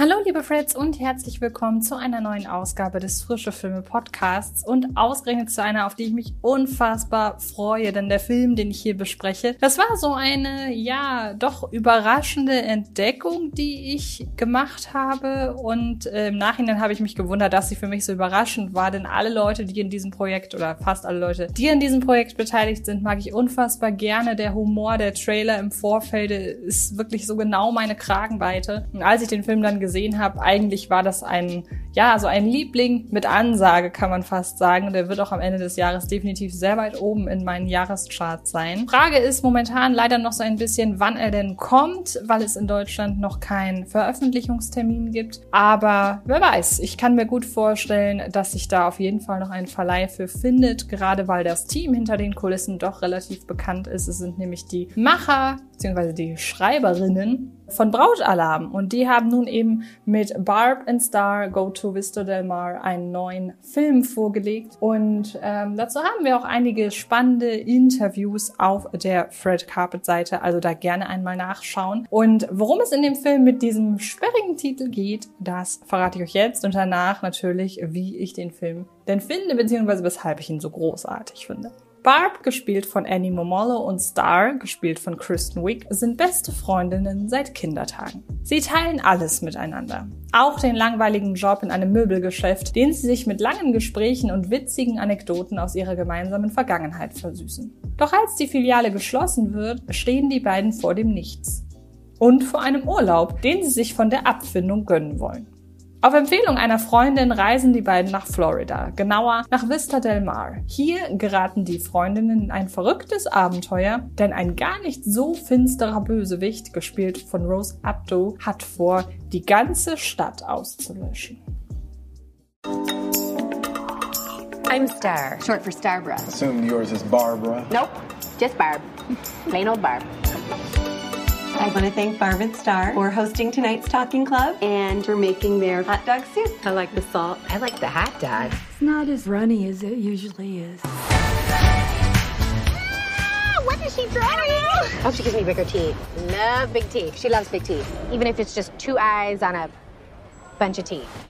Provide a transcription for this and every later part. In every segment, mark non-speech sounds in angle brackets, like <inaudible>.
Hallo liebe Freds und herzlich willkommen zu einer neuen Ausgabe des Frische Filme Podcasts. Und ausgerechnet zu einer, auf die ich mich unfassbar freue, denn der Film, den ich hier bespreche, das war so eine, ja, doch überraschende Entdeckung, die ich gemacht habe. Und äh, im Nachhinein habe ich mich gewundert, dass sie für mich so überraschend war, denn alle Leute, die in diesem Projekt oder fast alle Leute, die in diesem Projekt beteiligt sind, mag ich unfassbar gerne. Der Humor, der Trailer im Vorfeld ist wirklich so genau meine Kragenweite. Und als ich den Film dann gesehen habe, eigentlich war das ein, ja, so ein Liebling mit Ansage, kann man fast sagen. Der wird auch am Ende des Jahres definitiv sehr weit oben in meinen Jahrescharts sein. Frage ist momentan leider noch so ein bisschen, wann er denn kommt, weil es in Deutschland noch keinen Veröffentlichungstermin gibt. Aber wer weiß, ich kann mir gut vorstellen, dass sich da auf jeden Fall noch ein Verleih für findet, gerade weil das Team hinter den Kulissen doch relativ bekannt ist. Es sind nämlich die Macher bzw. die Schreiberinnen von Brautalarm. Und die haben nun eben mit Barb and Star Go to Vista Del Mar einen neuen Film vorgelegt. Und ähm, dazu haben wir auch einige spannende Interviews auf der Fred Carpet Seite. Also da gerne einmal nachschauen. Und worum es in dem Film mit diesem sperrigen Titel geht, das verrate ich euch jetzt und danach natürlich, wie ich den Film denn finde, beziehungsweise weshalb ich ihn so großartig finde. Barb, gespielt von Annie Momolo, und Star, gespielt von Kristen Wiig, sind beste Freundinnen seit Kindertagen. Sie teilen alles miteinander. Auch den langweiligen Job in einem Möbelgeschäft, den sie sich mit langen Gesprächen und witzigen Anekdoten aus ihrer gemeinsamen Vergangenheit versüßen. Doch als die Filiale geschlossen wird, stehen die beiden vor dem Nichts. Und vor einem Urlaub, den sie sich von der Abfindung gönnen wollen. Auf Empfehlung einer Freundin reisen die beiden nach Florida, genauer nach Vista del Mar. Hier geraten die Freundinnen in ein verrücktes Abenteuer, denn ein gar nicht so finsterer Bösewicht, gespielt von Rose Abdo, hat vor, die ganze Stadt auszulöschen. I'm Star, short for Starbra. Assume yours is Barbara. Nope, just Barb. Plain old Barb. I want to thank Barb and Star for hosting tonight's Talking Club And for making their hot dog soup. I like the salt. I like the hot dog. It's not as runny as it usually is. Ah, what is she throwing? Oh, she gives me bigger teeth. Love big teeth. She loves big teeth. Even if it's just two eyes on a bunch of teeth.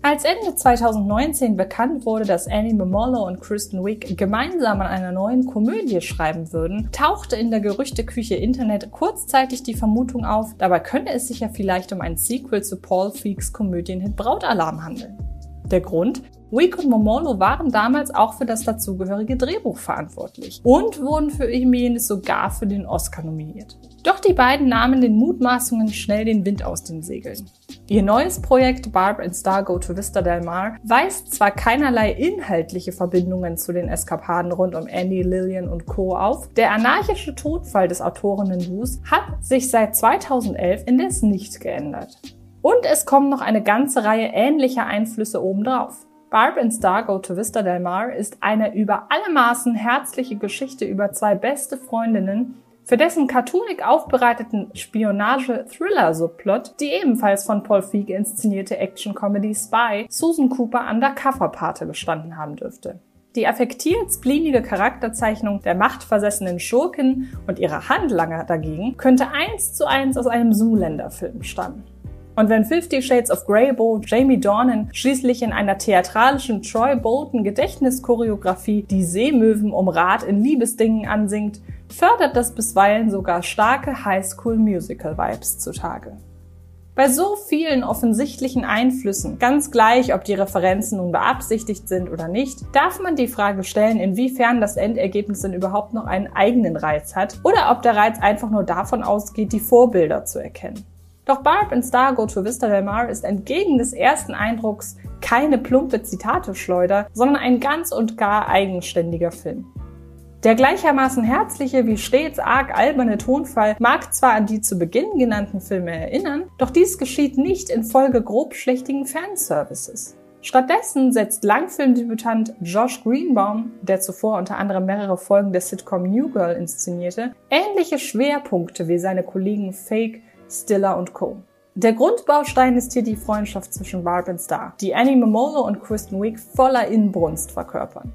Als Ende 2019 bekannt wurde, dass Annie Momolo und Kristen Wiig gemeinsam an einer neuen Komödie schreiben würden, tauchte in der Gerüchteküche Internet kurzzeitig die Vermutung auf, dabei könne es sich ja vielleicht um ein Sequel zu Paul Feeks Komödienhit Brautalarm handeln. Der Grund? Wiig und Momolo waren damals auch für das dazugehörige Drehbuch verantwortlich und wurden für jenes sogar für den Oscar nominiert. Doch die beiden nahmen den Mutmaßungen schnell den Wind aus den Segeln. Ihr neues Projekt Barb and Star Go to Vista Del Mar weist zwar keinerlei inhaltliche Verbindungen zu den Eskapaden rund um Annie, Lillian und Co. auf, der anarchische Todfall des Autorinnen-Duos hat sich seit 2011 indes nicht geändert. Und es kommen noch eine ganze Reihe ähnlicher Einflüsse obendrauf. Barb and Star Go to Vista Del Mar ist eine über alle Maßen herzliche Geschichte über zwei beste Freundinnen, für dessen cartoonig aufbereiteten Spionage-Thriller-Subplot die ebenfalls von Paul Feig inszenierte Action-Comedy Spy Susan Cooper Undercover-Pate gestanden haben dürfte. Die affektiert splinige Charakterzeichnung der machtversessenen Schurkin und ihrer Handlanger dagegen könnte eins zu eins aus einem Zoolander-Film stammen. Und wenn Fifty Shades of Grey Bo Jamie Dornan schließlich in einer theatralischen Troy Bolton Gedächtnischoreografie die Seemöwen um Rat in Liebesdingen ansingt, fördert das bisweilen sogar starke Highschool Musical Vibes zutage. Bei so vielen offensichtlichen Einflüssen, ganz gleich, ob die Referenzen nun beabsichtigt sind oder nicht, darf man die Frage stellen, inwiefern das Endergebnis denn überhaupt noch einen eigenen Reiz hat oder ob der Reiz einfach nur davon ausgeht, die Vorbilder zu erkennen. Doch Barb and Star Go to Vista Del Mar ist entgegen des ersten Eindrucks keine plumpe Zitateschleuder, sondern ein ganz und gar eigenständiger Film. Der gleichermaßen herzliche wie stets arg alberne Tonfall mag zwar an die zu Beginn genannten Filme erinnern, doch dies geschieht nicht infolge grobschlächtigen Fanservices. Stattdessen setzt Langfilmdebütant Josh Greenbaum, der zuvor unter anderem mehrere Folgen der Sitcom New Girl inszenierte, ähnliche Schwerpunkte wie seine Kollegen Fake, Stiller und Co. Der Grundbaustein ist hier die Freundschaft zwischen Barb und Star, die Annie Momolo und Kristen Wiig voller Inbrunst verkörpern.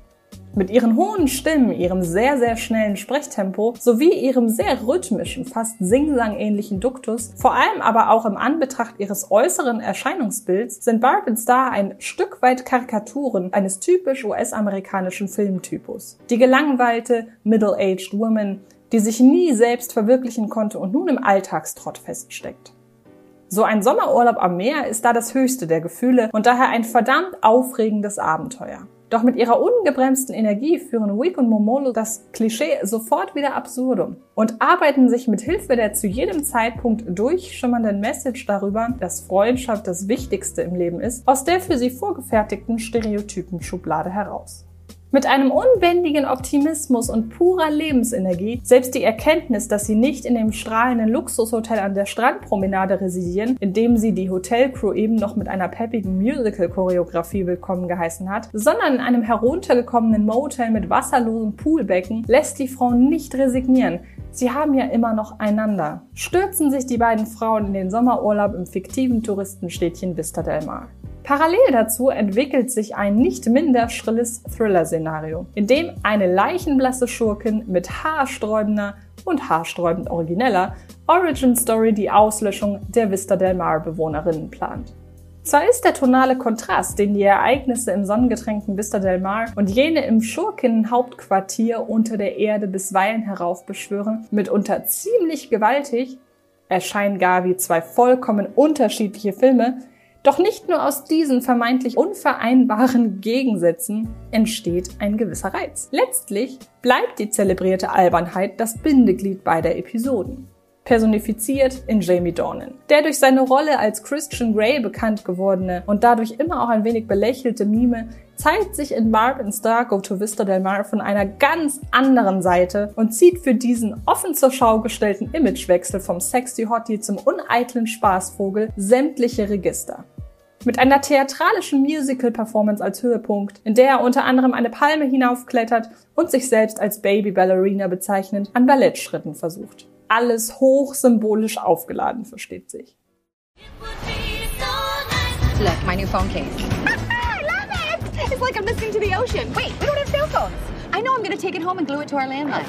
Mit ihren hohen Stimmen, ihrem sehr, sehr schnellen Sprechtempo sowie ihrem sehr rhythmischen, fast Singsang-ähnlichen Duktus, vor allem aber auch im Anbetracht ihres äußeren Erscheinungsbilds, sind Barb und Star ein Stück weit Karikaturen eines typisch US-amerikanischen Filmtypus. Die gelangweilte, middle-aged woman, die sich nie selbst verwirklichen konnte und nun im Alltagstrott feststeckt. So ein Sommerurlaub am Meer ist da das höchste der Gefühle und daher ein verdammt aufregendes Abenteuer. Doch mit ihrer ungebremsten Energie führen Wick und Momolo das Klischee sofort wieder absurdum und arbeiten sich mit Hilfe der zu jedem Zeitpunkt durchschimmernden Message darüber, dass Freundschaft das Wichtigste im Leben ist, aus der für sie vorgefertigten Stereotypen-Schublade heraus. Mit einem unbändigen Optimismus und purer Lebensenergie, selbst die Erkenntnis, dass sie nicht in dem strahlenden Luxushotel an der Strandpromenade residieren, in dem sie die Hotelcrew eben noch mit einer peppigen Musical-Choreografie willkommen geheißen hat, sondern in einem heruntergekommenen Motel mit wasserlosem Poolbecken, lässt die Frauen nicht resignieren. Sie haben ja immer noch einander. Stürzen sich die beiden Frauen in den Sommerurlaub im fiktiven Touristenstädtchen Vista del Mar. Parallel dazu entwickelt sich ein nicht minder schrilles Thriller-Szenario, in dem eine leichenblasse Schurkin mit haarsträubender und haarsträubend origineller Origin Story die Auslöschung der Vista del Mar Bewohnerinnen plant. Zwar ist der tonale Kontrast, den die Ereignisse im sonnengetränkten Vista del Mar und jene im Schurkinnen-Hauptquartier unter der Erde bisweilen heraufbeschwören, mitunter ziemlich gewaltig, erscheinen gar wie zwei vollkommen unterschiedliche Filme, doch nicht nur aus diesen vermeintlich unvereinbaren Gegensätzen entsteht ein gewisser Reiz. Letztlich bleibt die zelebrierte Albernheit das Bindeglied beider Episoden. Personifiziert in Jamie Dornan. Der durch seine Rolle als Christian Grey bekannt gewordene und dadurch immer auch ein wenig belächelte Mime zeigt sich in Barb and Star Go to Vista del Mar von einer ganz anderen Seite und zieht für diesen offen zur Schau gestellten Imagewechsel vom sexy Hottie zum uneitlen Spaßvogel sämtliche Register. Mit einer theatralischen Musical-Performance als Höhepunkt, in der er unter anderem eine Palme hinaufklettert und sich selbst als Baby Ballerina bezeichnend an Ballettschritten versucht. Alles hoch symbolisch aufgeladen, versteht sich. Look, my new phone case. I love it! It's like I'm listening to the ocean. Wait, we don't have cell phones. I know I'm gonna take it home and glue it to our landline.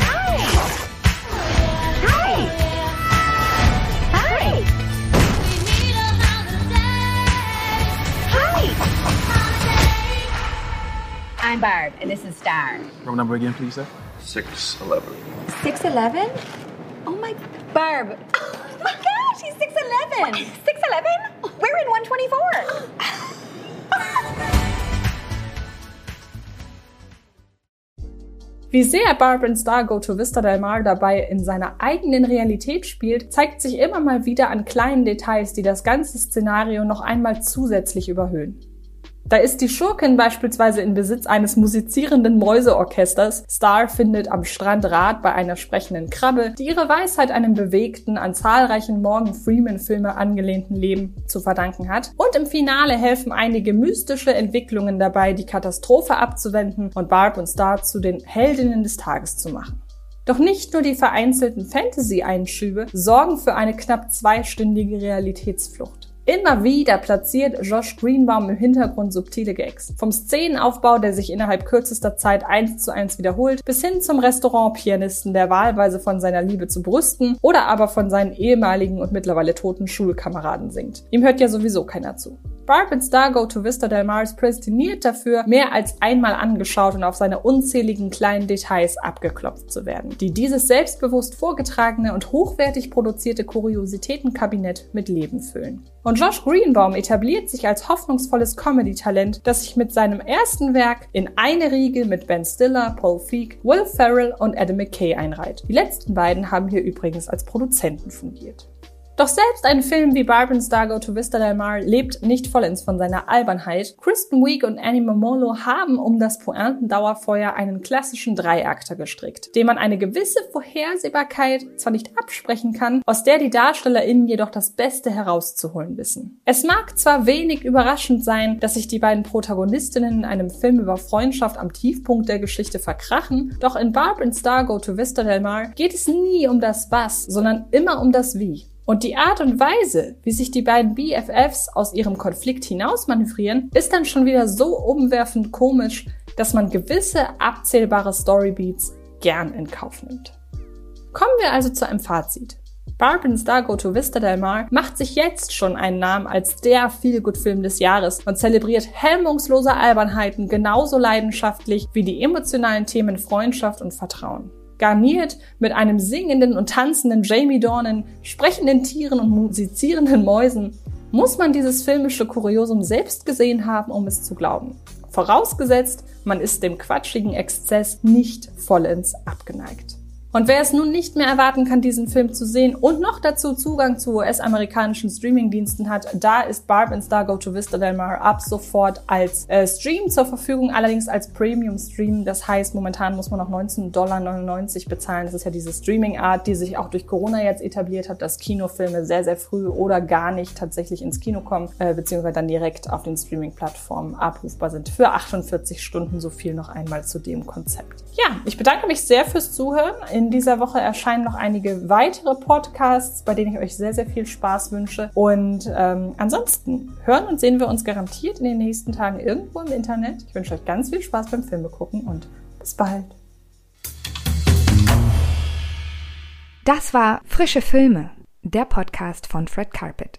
Hi! Hi! I'm Barb, and this is Star. Room number again, please, sir? 611. 6'11? Oh my, Barb. Oh my gosh, he's 6'11! 6'11? We're in 124! <laughs> Wie sehr Barb and Star Go to Vista del Mar dabei in seiner eigenen Realität spielt, zeigt sich immer mal wieder an kleinen Details, die das ganze Szenario noch einmal zusätzlich überhöhen. Da ist die Schurkin beispielsweise in Besitz eines musizierenden Mäuseorchesters. Star findet am Strand Rat bei einer sprechenden Krabbe, die ihre Weisheit einem bewegten, an zahlreichen Morgan Freeman-Filme angelehnten Leben zu verdanken hat. Und im Finale helfen einige mystische Entwicklungen dabei, die Katastrophe abzuwenden und Barb und Star zu den Heldinnen des Tages zu machen. Doch nicht nur die vereinzelten Fantasy-Einschübe sorgen für eine knapp zweistündige Realitätsflucht. Immer wieder platziert Josh Greenbaum im Hintergrund subtile Gags. Vom Szenenaufbau, der sich innerhalb kürzester Zeit eins zu eins wiederholt, bis hin zum Restaurantpianisten, der wahlweise von seiner Liebe zu Brüsten oder aber von seinen ehemaligen und mittlerweile toten Schulkameraden singt. Ihm hört ja sowieso keiner zu. Barb and Star Go to Vista del Mar ist prädestiniert dafür, mehr als einmal angeschaut und auf seine unzähligen kleinen Details abgeklopft zu werden, die dieses selbstbewusst vorgetragene und hochwertig produzierte Kuriositätenkabinett mit Leben füllen. Und Josh Greenbaum etabliert sich als hoffnungsvolles Comedy-Talent, das sich mit seinem ersten Werk in eine Riege mit Ben Stiller, Paul Feig, Will Ferrell und Adam McKay einreiht. Die letzten beiden haben hier übrigens als Produzenten fungiert. Doch selbst ein Film wie Barb and Star to Vista del Mar lebt nicht vollends von seiner Albernheit. Kristen Wiig und Annie Momolo haben um das Pointendauerfeuer einen klassischen Dreiakter gestrickt, dem man eine gewisse Vorhersehbarkeit zwar nicht absprechen kann, aus der die DarstellerInnen jedoch das Beste herauszuholen wissen. Es mag zwar wenig überraschend sein, dass sich die beiden Protagonistinnen in einem Film über Freundschaft am Tiefpunkt der Geschichte verkrachen, doch in Barb and Star Go to Vista del Mar geht es nie um das Was, sondern immer um das Wie. Und die Art und Weise, wie sich die beiden BFFs aus ihrem Konflikt hinausmanövrieren, ist dann schon wieder so umwerfend komisch, dass man gewisse abzählbare Storybeats gern in Kauf nimmt. Kommen wir also zu einem Fazit. Barbin's Go to Vista Del Mar macht sich jetzt schon einen Namen als der Feelgood-Film des Jahres und zelebriert hemmungslose Albernheiten genauso leidenschaftlich wie die emotionalen Themen Freundschaft und Vertrauen garniert mit einem singenden und tanzenden Jamie Dornan, sprechenden Tieren und musizierenden Mäusen, muss man dieses filmische Kuriosum selbst gesehen haben, um es zu glauben. Vorausgesetzt, man ist dem quatschigen Exzess nicht vollends abgeneigt. Und wer es nun nicht mehr erwarten kann, diesen Film zu sehen und noch dazu Zugang zu US-amerikanischen Streamingdiensten hat, da ist Barb and Star Go to Vista Del Mar ab sofort als äh, Stream zur Verfügung, allerdings als Premium-Stream. Das heißt, momentan muss man noch 19,99 Dollar bezahlen. Das ist ja diese Streaming-Art, die sich auch durch Corona jetzt etabliert hat, dass Kinofilme sehr, sehr früh oder gar nicht tatsächlich ins Kino kommen, äh, beziehungsweise dann direkt auf den Streaming-Plattformen abrufbar sind. Für 48 Stunden so viel noch einmal zu dem Konzept. Ja, ich bedanke mich sehr fürs Zuhören. In dieser Woche erscheinen noch einige weitere Podcasts, bei denen ich euch sehr, sehr viel Spaß wünsche. Und ähm, ansonsten hören und sehen wir uns garantiert in den nächsten Tagen irgendwo im Internet. Ich wünsche euch ganz viel Spaß beim Filme gucken und bis bald. Das war Frische Filme, der Podcast von Fred Carpet.